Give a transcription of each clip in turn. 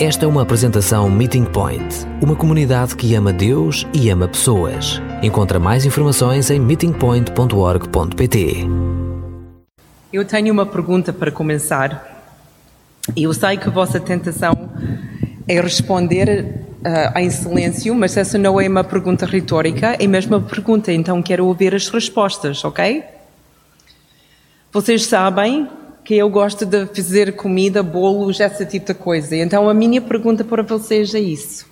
Esta é uma apresentação Meeting Point, uma comunidade que ama Deus e ama pessoas. Encontra mais informações em meetingpoint.org.pt. Eu tenho uma pergunta para começar. Eu sei que a vossa tentação é responder uh, em silêncio, mas essa não é uma pergunta retórica, é mesmo uma pergunta, então quero ouvir as respostas, ok? Vocês sabem que eu gosto de fazer comida, bolos, esse tipo de coisa. Então a minha pergunta para vocês é isso.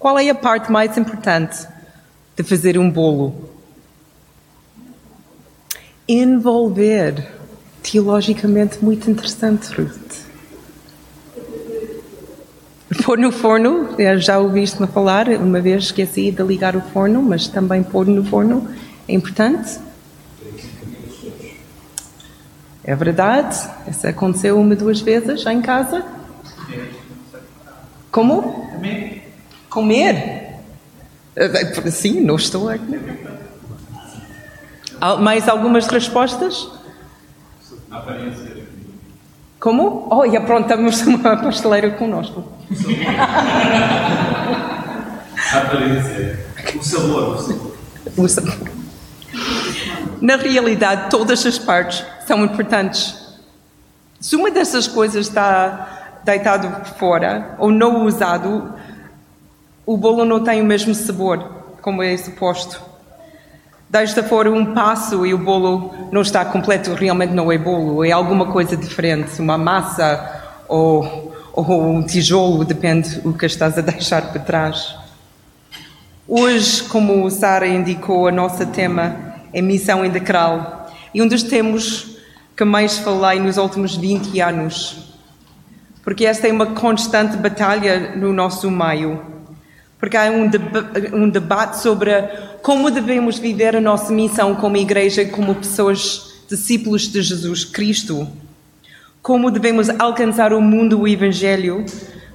Qual é a parte mais importante de fazer um bolo? Envolver. Teologicamente muito interessante, Ruth. Pôr no forno, já ouviste-me falar, uma vez esqueci de ligar o forno, mas também pôr no forno é importante. É verdade, isso aconteceu uma, duas vezes já em casa. Como? Comer. Comer? Eh, sim, não estou a Mais algumas respostas? Aparência. Como? Oh, e aprontamos uma pasteleira conosco. Aparência. O sabor. O sabor. Na realidade, todas as partes são importantes. Se uma dessas coisas está deitado fora ou não usado, o bolo não tem o mesmo sabor como é suposto. Deixa fora um passo e o bolo não está completo, realmente não é bolo, é alguma coisa diferente, uma massa ou, ou um tijolo, depende do que estás a deixar para trás. Hoje, como Sara indicou, a nossa tema é missão integral. E um dos temas que mais falei nos últimos 20 anos. Porque esta é uma constante batalha no nosso meio. Porque há um, um debate sobre como devemos viver a nossa missão como igreja, como pessoas discípulos de Jesus Cristo. Como devemos alcançar o mundo, o Evangelho,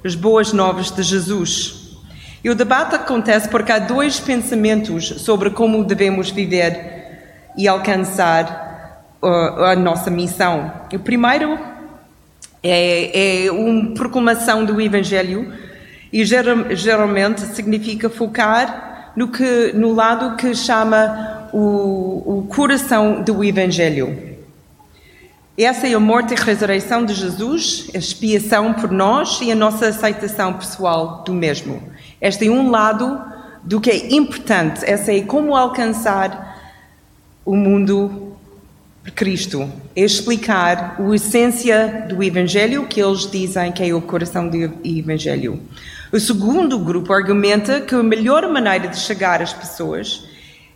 as boas novas de Jesus. E o debate acontece porque há dois pensamentos sobre como devemos viver e alcançar a nossa missão. O primeiro é, é uma proclamação do Evangelho e geralmente significa focar no, que, no lado que chama o, o coração do Evangelho. Essa é a morte e ressurreição de Jesus, a expiação por nós e a nossa aceitação pessoal do mesmo. Este é um lado do que é importante, essa é como alcançar o mundo Cristo. É explicar a essência do Evangelho, que eles dizem que é o coração do Evangelho. O segundo grupo argumenta que a melhor maneira de chegar às pessoas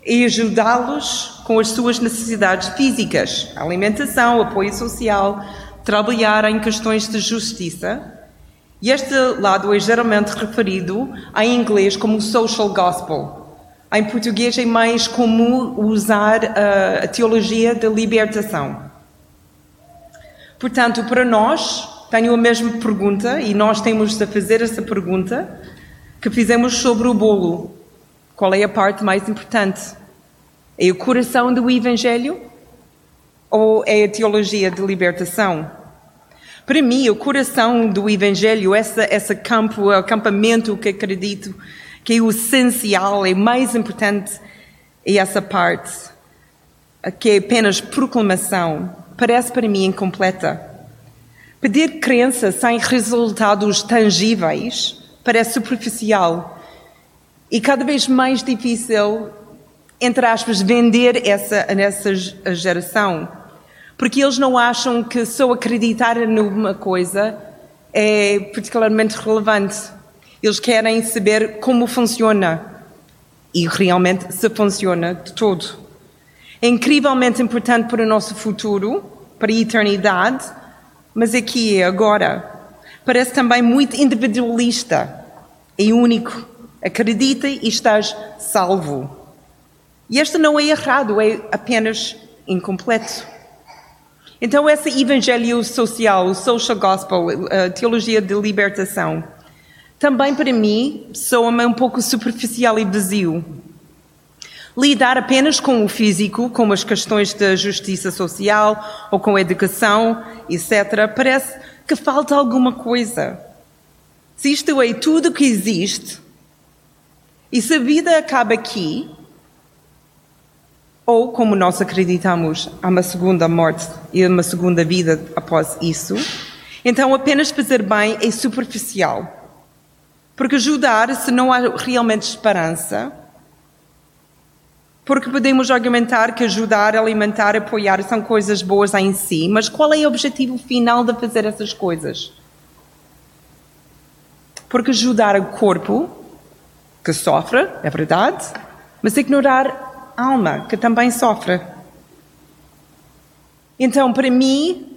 é ajudá-los com as suas necessidades físicas, alimentação, apoio social, trabalhar em questões de justiça. E este lado é geralmente referido em inglês como social gospel, em português é mais comum usar a, a teologia da libertação. Portanto, para nós, tenho a mesma pergunta e nós temos de fazer essa pergunta que fizemos sobre o bolo. Qual é a parte mais importante? É o coração do Evangelho ou é a teologia de libertação? Para mim, o coração do Evangelho, esse, esse campo, acampamento que acredito que é o essencial, é mais importante é essa parte, que é apenas proclamação, parece para mim incompleta. Pedir crença sem resultados tangíveis parece superficial e cada vez mais difícil, entre aspas, vender essa, essa geração. Porque eles não acham que só acreditar numa coisa é particularmente relevante. Eles querem saber como funciona e realmente se funciona de todo. É incrivelmente importante para o nosso futuro, para a eternidade, mas aqui é agora. Parece também muito individualista. É único. Acredita e estás salvo. E este não é errado, é apenas incompleto. Então, esse evangelho social, o social gospel, a teologia de libertação, também para mim soa-me um pouco superficial e vazio. Lidar apenas com o físico, com as questões da justiça social ou com a educação, etc., parece que falta alguma coisa. Se isto é tudo que existe, e se a vida acaba aqui, ou como nós acreditamos, há uma segunda morte e uma segunda vida após isso, então apenas fazer bem é superficial. Porque ajudar, se não há realmente esperança, porque podemos argumentar que ajudar, alimentar, apoiar são coisas boas em si, mas qual é o objetivo final de fazer essas coisas? Porque ajudar o corpo, que sofre, é verdade, mas ignorar a alma, que também sofre. Então, para mim,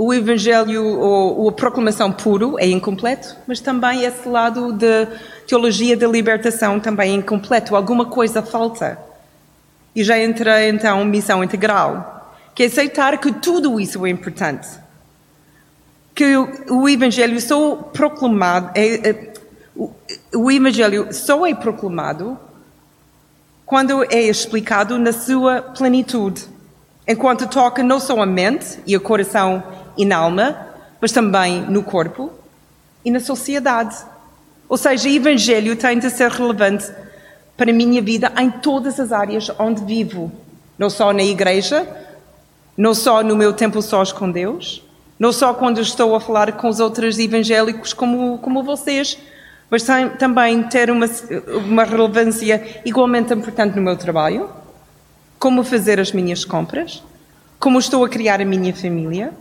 o Evangelho ou, a proclamação puro é incompleto, mas também esse lado de teologia da libertação também é incompleto. Alguma coisa falta. E já entra então missão integral, que é aceitar que tudo isso é importante. Que o Evangelho só proclamado, é, é, o Evangelho só é proclamado quando é explicado na sua plenitude, enquanto toca não só a mente e o coração e na alma, mas também no corpo e na sociedade. Ou seja, o Evangelho tem de ser relevante para a minha vida em todas as áreas onde vivo. Não só na igreja, não só no meu tempo sós com Deus, não só quando estou a falar com os outros evangélicos como, como vocês, mas tem, também ter uma, uma relevância igualmente importante no meu trabalho, como fazer as minhas compras, como estou a criar a minha família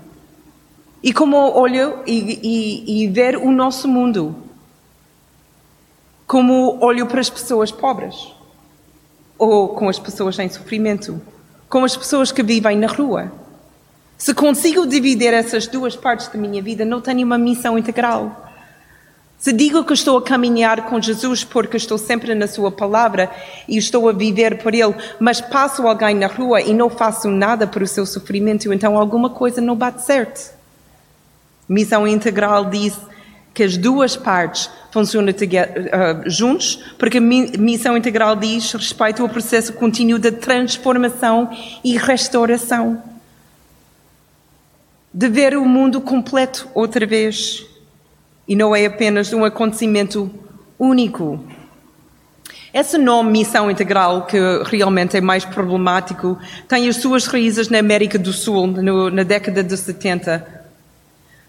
e como olho e, e, e ver o nosso mundo como olho para as pessoas pobres, ou com as pessoas em sofrimento, com as pessoas que vivem na rua. Se consigo dividir essas duas partes da minha vida, não tenho uma missão integral. Se digo que estou a caminhar com Jesus porque estou sempre na Sua palavra e estou a viver por Ele, mas passo alguém na rua e não faço nada por o seu sofrimento, então alguma coisa não bate certo. Missão integral diz que as duas partes funcionam uh, juntos, porque a missão integral diz respeito ao processo contínuo de transformação e restauração. De ver o mundo completo outra vez. E não é apenas um acontecimento único. Esse nome Missão Integral, que realmente é mais problemático, tem as suas raízes na América do Sul, no, na década de 70.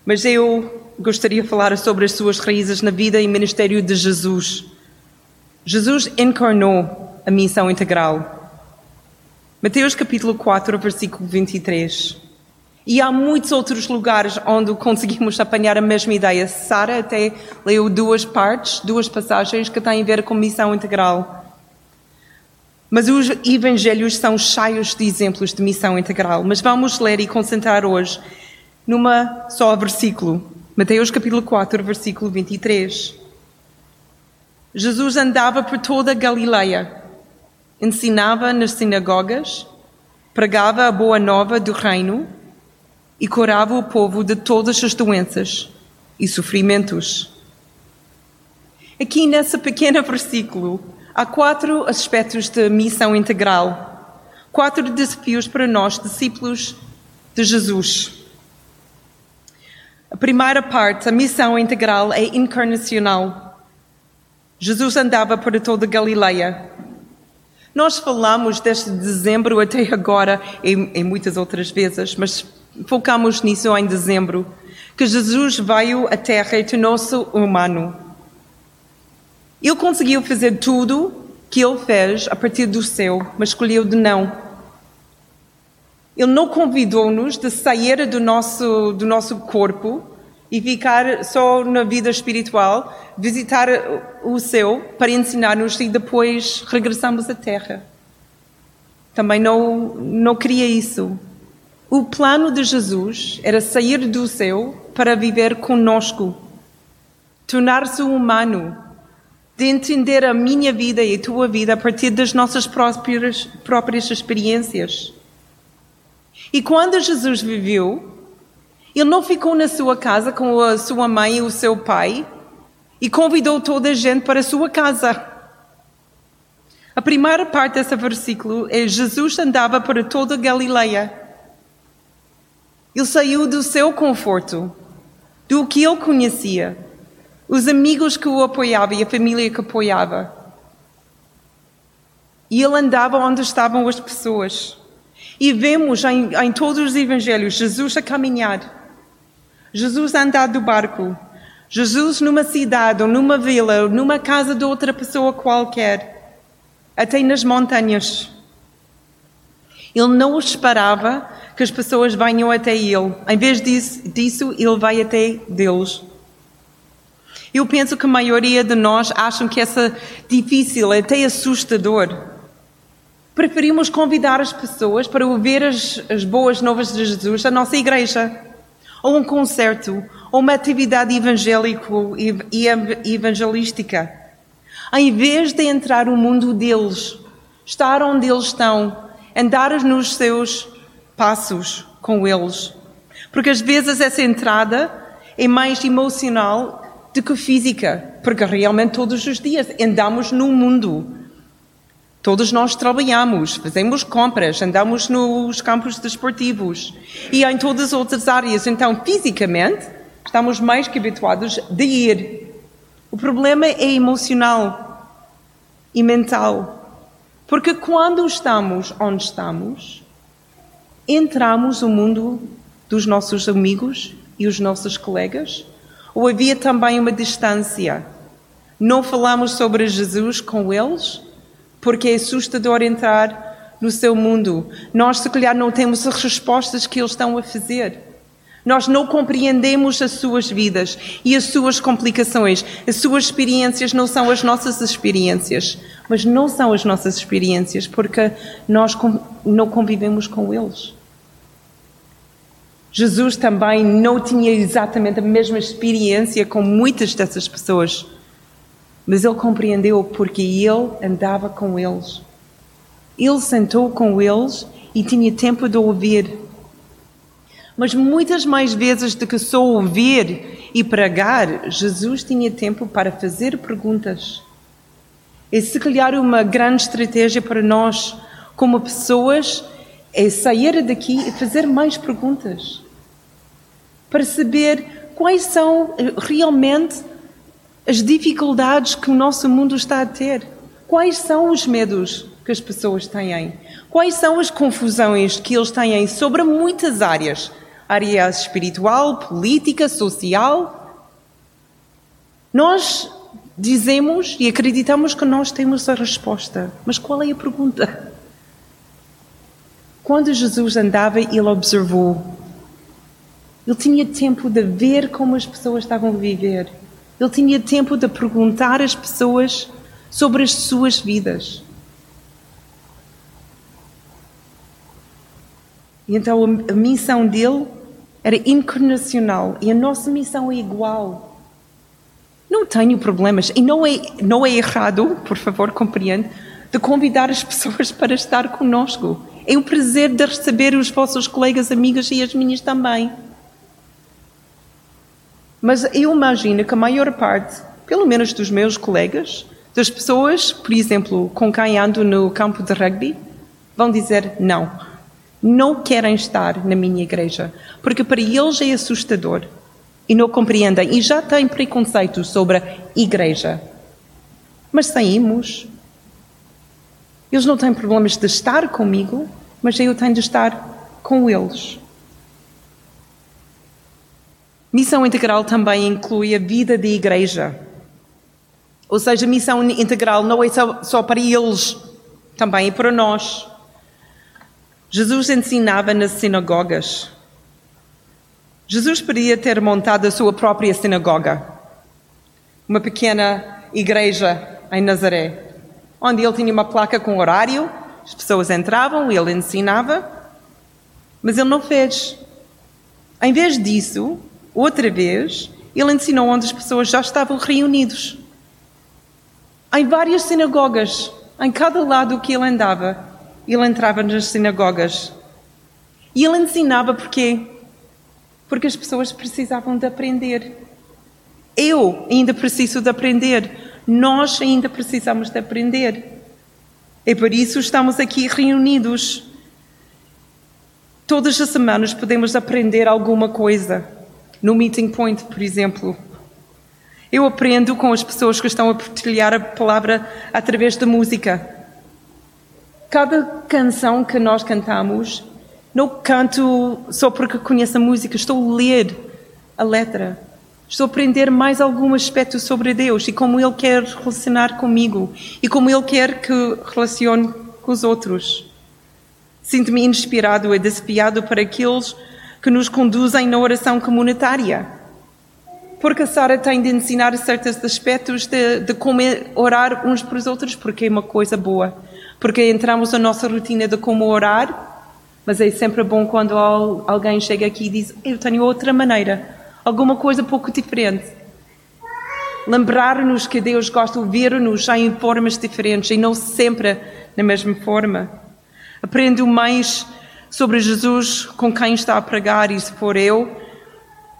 Mas eu gostaria de falar sobre as suas raízes na vida e ministério de Jesus. Jesus encarnou a missão integral. Mateus capítulo 4, versículo 23. E há muitos outros lugares onde conseguimos apanhar a mesma ideia. Sara até leu duas partes, duas passagens que têm a ver com missão integral. Mas os evangelhos são cheios de exemplos de missão integral. Mas vamos ler e concentrar hoje numa só versículo. Mateus capítulo 4, versículo 23. Jesus andava por toda a Galileia, ensinava nas sinagogas, pregava a boa nova do reino e curava o povo de todas as doenças e sofrimentos. Aqui nesse pequeno versículo há quatro aspectos de missão integral, quatro desafios para nós, discípulos de Jesus. A primeira parte, a missão integral, é encarnacional. Jesus andava por toda Galileia. Nós falamos desde dezembro até agora, e muitas outras vezes, mas focamos nisso em dezembro, que Jesus veio à Terra e tornou-se humano. Ele conseguiu fazer tudo que ele fez a partir do céu, mas escolheu de não. Ele não convidou-nos de sair do nosso, do nosso corpo e ficar só na vida espiritual, visitar o céu para ensinar-nos e depois regressamos à terra. Também não, não queria isso. O plano de Jesus era sair do céu para viver conosco, tornar-se humano, de entender a minha vida e a tua vida a partir das nossas próprias, próprias experiências. E quando Jesus viveu, ele não ficou na sua casa com a sua mãe e o seu pai e convidou toda a gente para a sua casa. A primeira parte desse versículo é Jesus andava por toda a Galileia. Ele saiu do seu conforto, do que ele conhecia, os amigos que o apoiavam e a família que apoiava. E ele andava onde estavam as pessoas. E vemos em, em todos os evangelhos Jesus a caminhar, Jesus a andar do barco, Jesus numa cidade, ou numa vila, ou numa casa de outra pessoa qualquer, até nas montanhas. Ele não esperava que as pessoas venham até ele. Em vez disso, disso ele vai até Deus. Eu penso que a maioria de nós acham que essa difícil, até assustador. Preferimos convidar as pessoas para ouvir as, as boas novas de Jesus à nossa igreja, ou um concerto, ou uma atividade evangélico e evangelística, em vez de entrar no mundo deles, estar onde eles estão, andar nos seus passos com eles. Porque às vezes essa entrada é mais emocional do que física, porque realmente todos os dias andamos no mundo. Todos nós trabalhamos, fazemos compras, andamos nos campos desportivos e em todas as outras áreas. Então, fisicamente, estamos mais que habituados de ir. O problema é emocional e mental. Porque quando estamos onde estamos, entramos no mundo dos nossos amigos e os nossos colegas? Ou havia também uma distância? Não falamos sobre Jesus com eles? Porque é assustador entrar no seu mundo. Nós, se calhar, não temos as respostas que eles estão a fazer. Nós não compreendemos as suas vidas e as suas complicações. As suas experiências não são as nossas experiências, mas não são as nossas experiências porque nós não convivemos com eles. Jesus também não tinha exatamente a mesma experiência com muitas dessas pessoas, mas ele compreendeu porque ele andava com eles. Ele sentou com eles e tinha tempo de ouvir mas muitas mais vezes do que só ouvir e pregar, Jesus tinha tempo para fazer perguntas. E se calhar uma grande estratégia para nós, como pessoas, é sair daqui e fazer mais perguntas. Para saber quais são eh, realmente as dificuldades que o nosso mundo está a ter. Quais são os medos que as pessoas têm? Quais são as confusões que eles têm sobre muitas áreas? área espiritual, política, social. Nós dizemos e acreditamos que nós temos a resposta, mas qual é a pergunta? Quando Jesus andava, ele observou. Ele tinha tempo de ver como as pessoas estavam a viver. Ele tinha tempo de perguntar às pessoas sobre as suas vidas. E então a missão dele era incarnacional e a nossa missão é igual. Não tenho problemas e não é, não é errado, por favor, compreende, de convidar as pessoas para estar conosco. É um prazer de receber os vossos colegas, amigas e as minhas também. Mas eu imagino que a maior parte, pelo menos dos meus colegas, das pessoas, por exemplo, com quem ando no campo de rugby, vão dizer não não querem estar na minha igreja, porque para eles é assustador e não compreendem e já têm preconceitos sobre a igreja. Mas saímos. Eles não têm problemas de estar comigo, mas eu tenho de estar com eles. Missão integral também inclui a vida da igreja. Ou seja, missão integral não é só, só para eles, também é para nós. Jesus ensinava nas sinagogas. Jesus podia ter montado a sua própria sinagoga, uma pequena igreja em Nazaré, onde ele tinha uma placa com horário, as pessoas entravam, ele ensinava, mas ele não fez. Em vez disso, outra vez, ele ensinou onde as pessoas já estavam reunidos. Em várias sinagogas, em cada lado que ele andava, ele entrava nas sinagogas e ele ensinava porquê? Porque as pessoas precisavam de aprender. Eu ainda preciso de aprender. Nós ainda precisamos de aprender. É por isso estamos aqui reunidos. Todas as semanas podemos aprender alguma coisa. No Meeting Point, por exemplo. Eu aprendo com as pessoas que estão a partilhar a palavra através da música. Cada canção que nós cantamos, não canto só porque conheço a música, estou a ler a letra. Estou a aprender mais algum aspecto sobre Deus e como Ele quer relacionar comigo e como Ele quer que relacione com os outros. Sinto-me inspirado e desafiado para aqueles que nos conduzem na oração comunitária. Porque a Sara tem de ensinar certos aspectos de, de como orar uns para os outros, porque é uma coisa boa. Porque entramos na nossa rotina de como orar, mas é sempre bom quando alguém chega aqui e diz: Eu tenho outra maneira alguma coisa pouco diferente. Lembrar-nos que Deus gosta de ver-nos em formas diferentes e não sempre na mesma forma. Aprendo mais sobre Jesus com quem está a pregar e se for eu,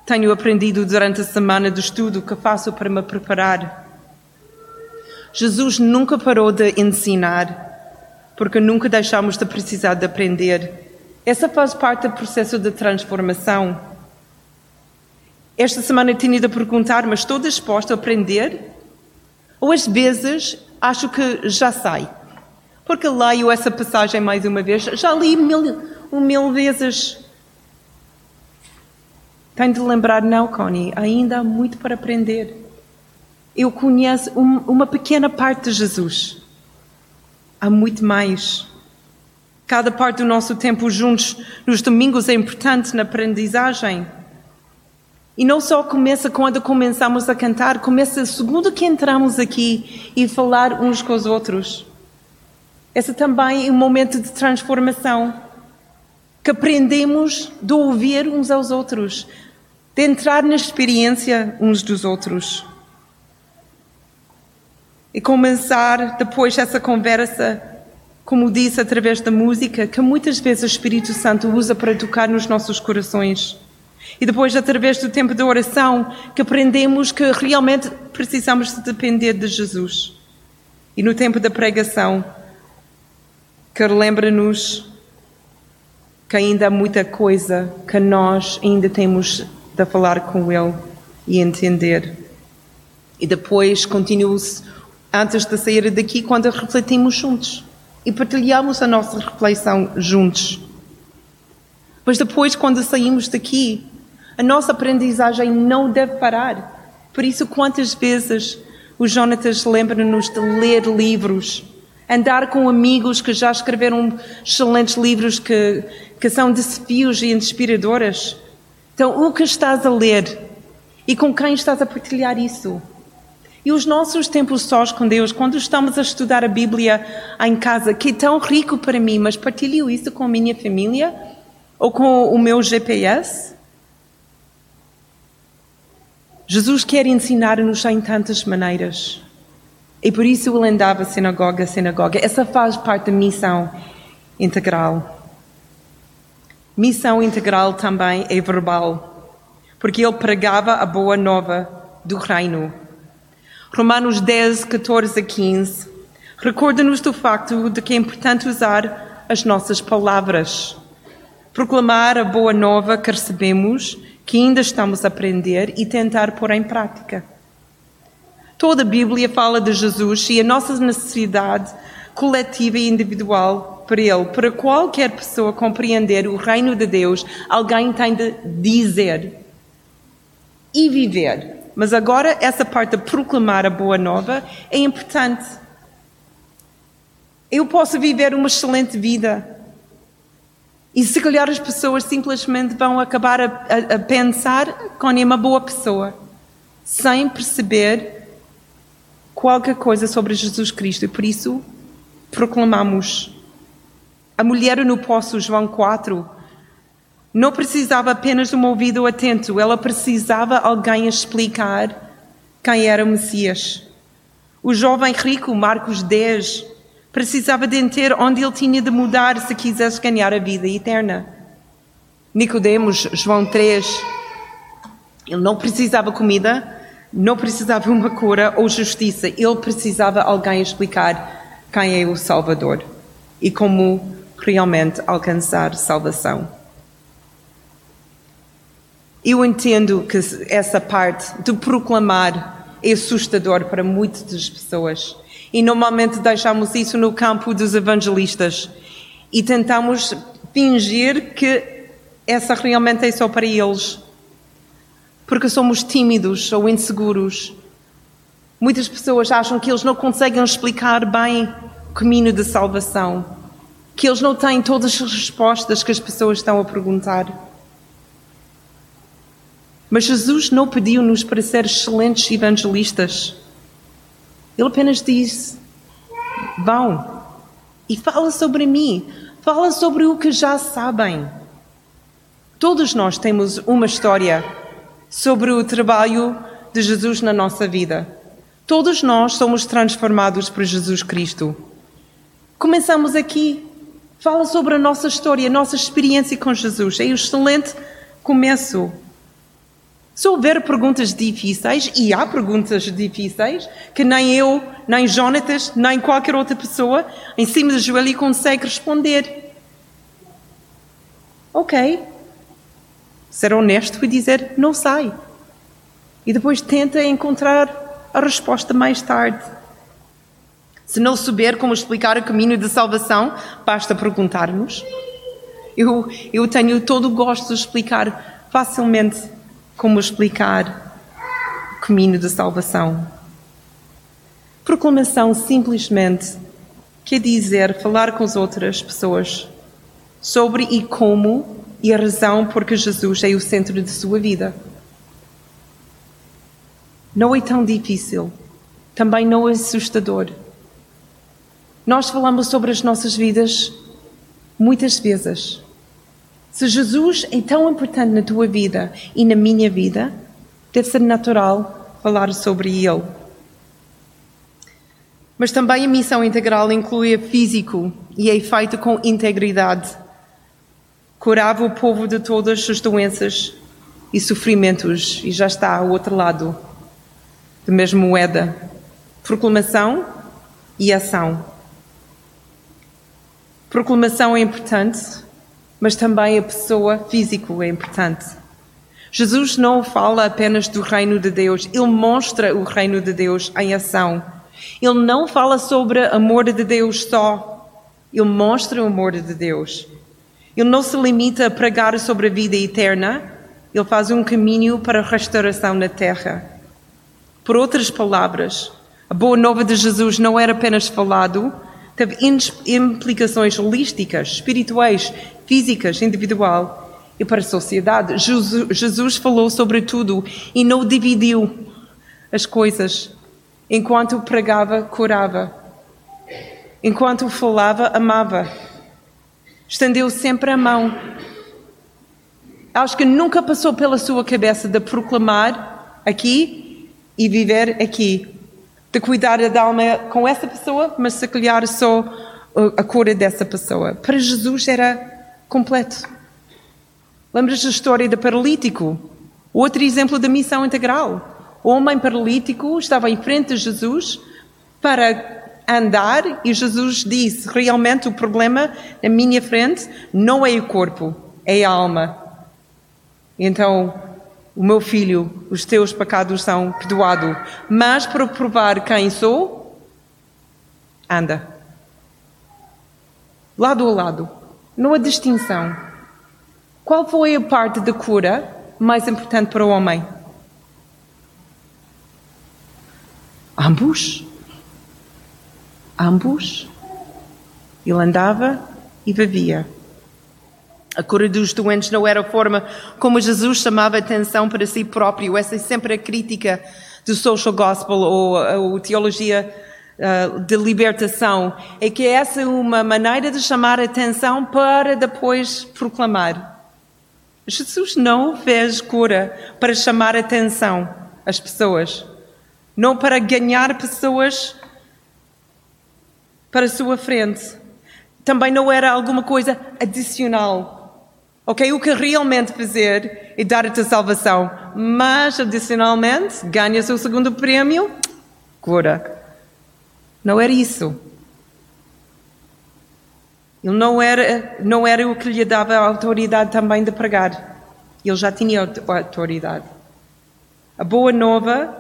tenho aprendido durante a semana de estudo que faço para me preparar. Jesus nunca parou de ensinar, porque nunca deixamos de precisar de aprender. Essa faz parte do processo de transformação. Esta semana tinha a perguntar, mas estou disposto a aprender? Ou às vezes acho que já sei. Porque leio essa passagem mais uma vez, já li mil, um mil vezes. Tenho de lembrar, não, Connie, ainda há muito para aprender. Eu conheço um, uma pequena parte de Jesus. Há muito mais. Cada parte do nosso tempo juntos nos domingos é importante na aprendizagem. E não só começa quando começamos a cantar, começa segundo que entramos aqui e falar uns com os outros. Esse também é um momento de transformação que aprendemos de ouvir uns aos outros, de entrar na experiência uns dos outros. E começar depois essa conversa, como disse, através da música, que muitas vezes o Espírito Santo usa para tocar nos nossos corações. E depois, através do tempo de oração, que aprendemos que realmente precisamos de depender de Jesus. E no tempo da pregação, que lembra-nos que ainda há muita coisa que nós ainda temos de falar com Ele e entender. E depois continua-se antes de sair daqui, quando refletimos juntos e partilhamos a nossa reflexão juntos. Mas depois, quando saímos daqui, a nossa aprendizagem não deve parar. Por isso, quantas vezes o Jonatas lembra-nos de ler livros, andar com amigos que já escreveram excelentes livros que, que são desafios e inspiradoras. Então, o que estás a ler e com quem estás a partilhar isso? E os nossos tempos sós com Deus, quando estamos a estudar a Bíblia em casa, que é tão rico para mim, mas partilho isso com a minha família ou com o meu GPS? Jesus quer ensinar-nos em tantas maneiras. E por isso ele andava sinagoga a sinagoga. Essa faz parte da missão integral. Missão integral também é verbal, porque ele pregava a boa nova do reino. Romanos 10, 14 a 15 recorda-nos do facto de que é importante usar as nossas palavras. Proclamar a boa nova que recebemos que ainda estamos a aprender e tentar pôr em prática. Toda a Bíblia fala de Jesus e a nossa necessidade coletiva e individual para Ele. Para qualquer pessoa compreender o reino de Deus, alguém tem de dizer e viver. Mas agora, essa parte de proclamar a boa nova é importante. Eu posso viver uma excelente vida e se calhar as pessoas simplesmente vão acabar a, a, a pensar que é uma boa pessoa, sem perceber qualquer coisa sobre Jesus Cristo. E por isso proclamamos. A mulher no poço, João 4, não precisava apenas de um ouvido atento, ela precisava alguém explicar quem era o Messias. O jovem rico, Marcos 10, Precisava de entender onde ele tinha de mudar se quisesse ganhar a vida eterna. Nicodemos, João 3, ele não precisava comida, não precisava uma cura ou justiça, ele precisava alguém explicar quem é o Salvador e como realmente alcançar salvação. Eu entendo que essa parte de proclamar é assustador para muitas das pessoas. E normalmente deixamos isso no campo dos evangelistas e tentamos fingir que essa realmente é só para eles. Porque somos tímidos ou inseguros. Muitas pessoas acham que eles não conseguem explicar bem o caminho da salvação, que eles não têm todas as respostas que as pessoas estão a perguntar. Mas Jesus não pediu-nos para ser excelentes evangelistas. Ele apenas disse: vão e fala sobre mim, fala sobre o que já sabem. Todos nós temos uma história sobre o trabalho de Jesus na nossa vida. Todos nós somos transformados por Jesus Cristo. Começamos aqui. Fala sobre a nossa história, a nossa experiência com Jesus. É um excelente começo. Se houver perguntas difíceis, e há perguntas difíceis, que nem eu, nem Jonatas, nem qualquer outra pessoa em cima do joelho consegue responder. Ok. Ser honesto e dizer, não sei. E depois tenta encontrar a resposta mais tarde. Se não souber como explicar o caminho de salvação, basta perguntar-nos. Eu, eu tenho todo o gosto de explicar facilmente como explicar o caminho da salvação. Proclamação simplesmente quer dizer falar com as outras pessoas sobre e como e a razão por que Jesus é o centro de sua vida. Não é tão difícil, também não é assustador. Nós falamos sobre as nossas vidas muitas vezes. Se Jesus é tão importante na tua vida e na minha vida, deve ser natural falar sobre Ele. Mas também a missão integral inclui o físico e é feita com integridade. Curava o povo de todas as doenças e sofrimentos, e já está ao outro lado da mesma moeda. Proclamação e ação. Proclamação é importante mas também a pessoa físico é importante. Jesus não fala apenas do reino de Deus, ele mostra o reino de Deus em ação. Ele não fala sobre amor de Deus só, ele mostra o amor de Deus. Ele não se limita a pregar sobre a vida eterna, ele faz um caminho para a restauração na terra. Por outras palavras, a boa nova de Jesus não era apenas falado, teve implicações holísticas, espirituais, físicas, individual e para a sociedade. Jesus falou sobre tudo e não dividiu as coisas. Enquanto pregava, curava. Enquanto falava, amava. Estendeu sempre a mão. Acho que nunca passou pela sua cabeça de proclamar aqui e viver aqui de cuidar da alma com essa pessoa, mas se calhar só a cura dessa pessoa. Para Jesus era completo. Lembras da história do paralítico? Outro exemplo da missão integral. O homem paralítico estava em frente de Jesus para andar e Jesus disse: realmente o problema na minha frente não é o corpo, é a alma. Então o meu filho, os teus pecados são perdoados. Mas para provar quem sou, anda. Lado a lado. Não há distinção. Qual foi a parte da cura mais importante para o homem? Ambos. Ambos. Ele andava e vivia. A cura dos doentes não era a forma como Jesus chamava atenção para si próprio. Essa é sempre a crítica do social gospel ou, ou teologia uh, de libertação. É que essa é uma maneira de chamar atenção para depois proclamar. Jesus não fez cura para chamar atenção às pessoas, não para ganhar pessoas para a sua frente. Também não era alguma coisa adicional Ok? O que realmente fazer é dar-te a salvação. Mas, adicionalmente, ganhas o segundo prêmio, cura. Não era isso. Ele não era, não era o que lhe dava a autoridade também de pregar. Ele já tinha autoridade. A boa nova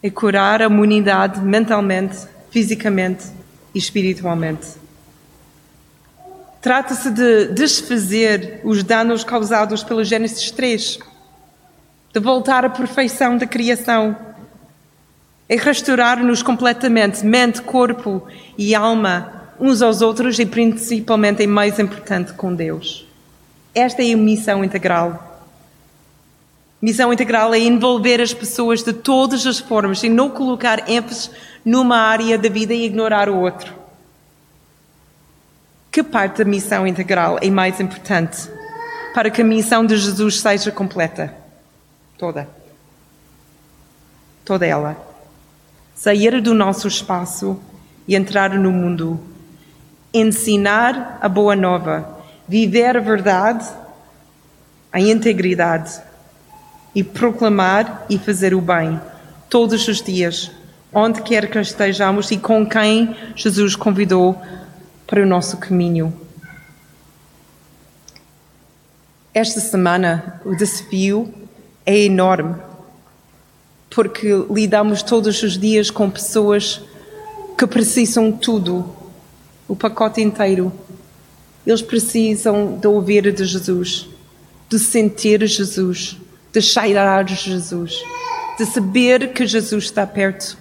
é curar a humanidade mentalmente, fisicamente e espiritualmente. Trata-se de desfazer os danos causados pelo Gênesis 3, de voltar à perfeição da criação, é restaurar-nos completamente, mente, corpo e alma, uns aos outros e principalmente, e mais importante, com Deus. Esta é a missão integral. Missão integral é envolver as pessoas de todas as formas e não colocar ênfase numa área da vida e ignorar o outro. Que parte da missão integral é mais importante para que a missão de Jesus seja completa? Toda. Toda ela. Sair do nosso espaço e entrar no mundo. Ensinar a boa nova. Viver a verdade, a integridade e proclamar e fazer o bem todos os dias, onde quer que estejamos e com quem Jesus convidou para o nosso caminho. Esta semana o desafio é enorme, porque lidamos todos os dias com pessoas que precisam tudo, o pacote inteiro. Eles precisam de ouvir de Jesus, de sentir Jesus, de cheirar Jesus, de saber que Jesus está perto.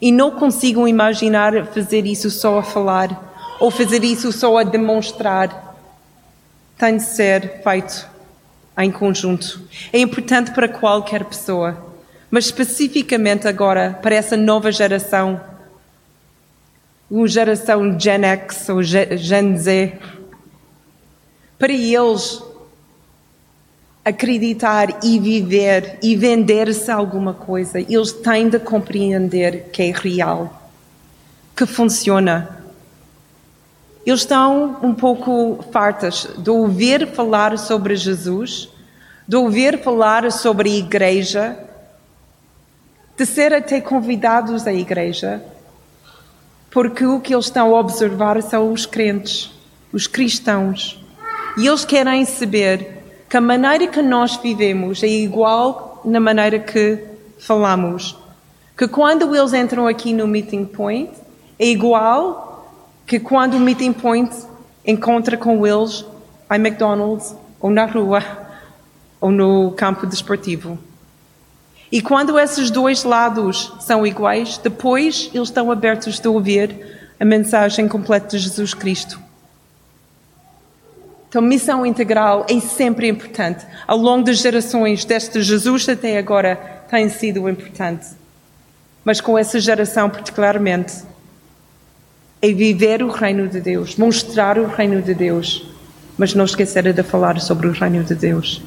E não consigo imaginar fazer isso só a falar ou fazer isso só a demonstrar. Tem de ser feito em conjunto. É importante para qualquer pessoa, mas especificamente agora para essa nova geração, uma geração Gen X ou Gen Z. Para eles, acreditar e viver e vender-se alguma coisa, eles têm de compreender que é real, que funciona. Eles estão um pouco fartas de ouvir falar sobre Jesus, de ouvir falar sobre a igreja, de ser até convidados à igreja, porque o que eles estão a observar são os crentes, os cristãos. E eles querem saber que a maneira que nós vivemos é igual na maneira que falamos. Que quando eles entram aqui no meeting point, é igual que quando o meeting point encontra com eles em McDonald's ou na rua ou no campo desportivo. E quando esses dois lados são iguais, depois eles estão abertos de ouvir a mensagem completa de Jesus Cristo. Então, missão integral é sempre importante. Ao longo das gerações, desde Jesus até agora, tem sido importante. Mas com essa geração, particularmente, é viver o reino de Deus, mostrar o reino de Deus, mas não esquecer de falar sobre o reino de Deus.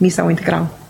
Missão integral.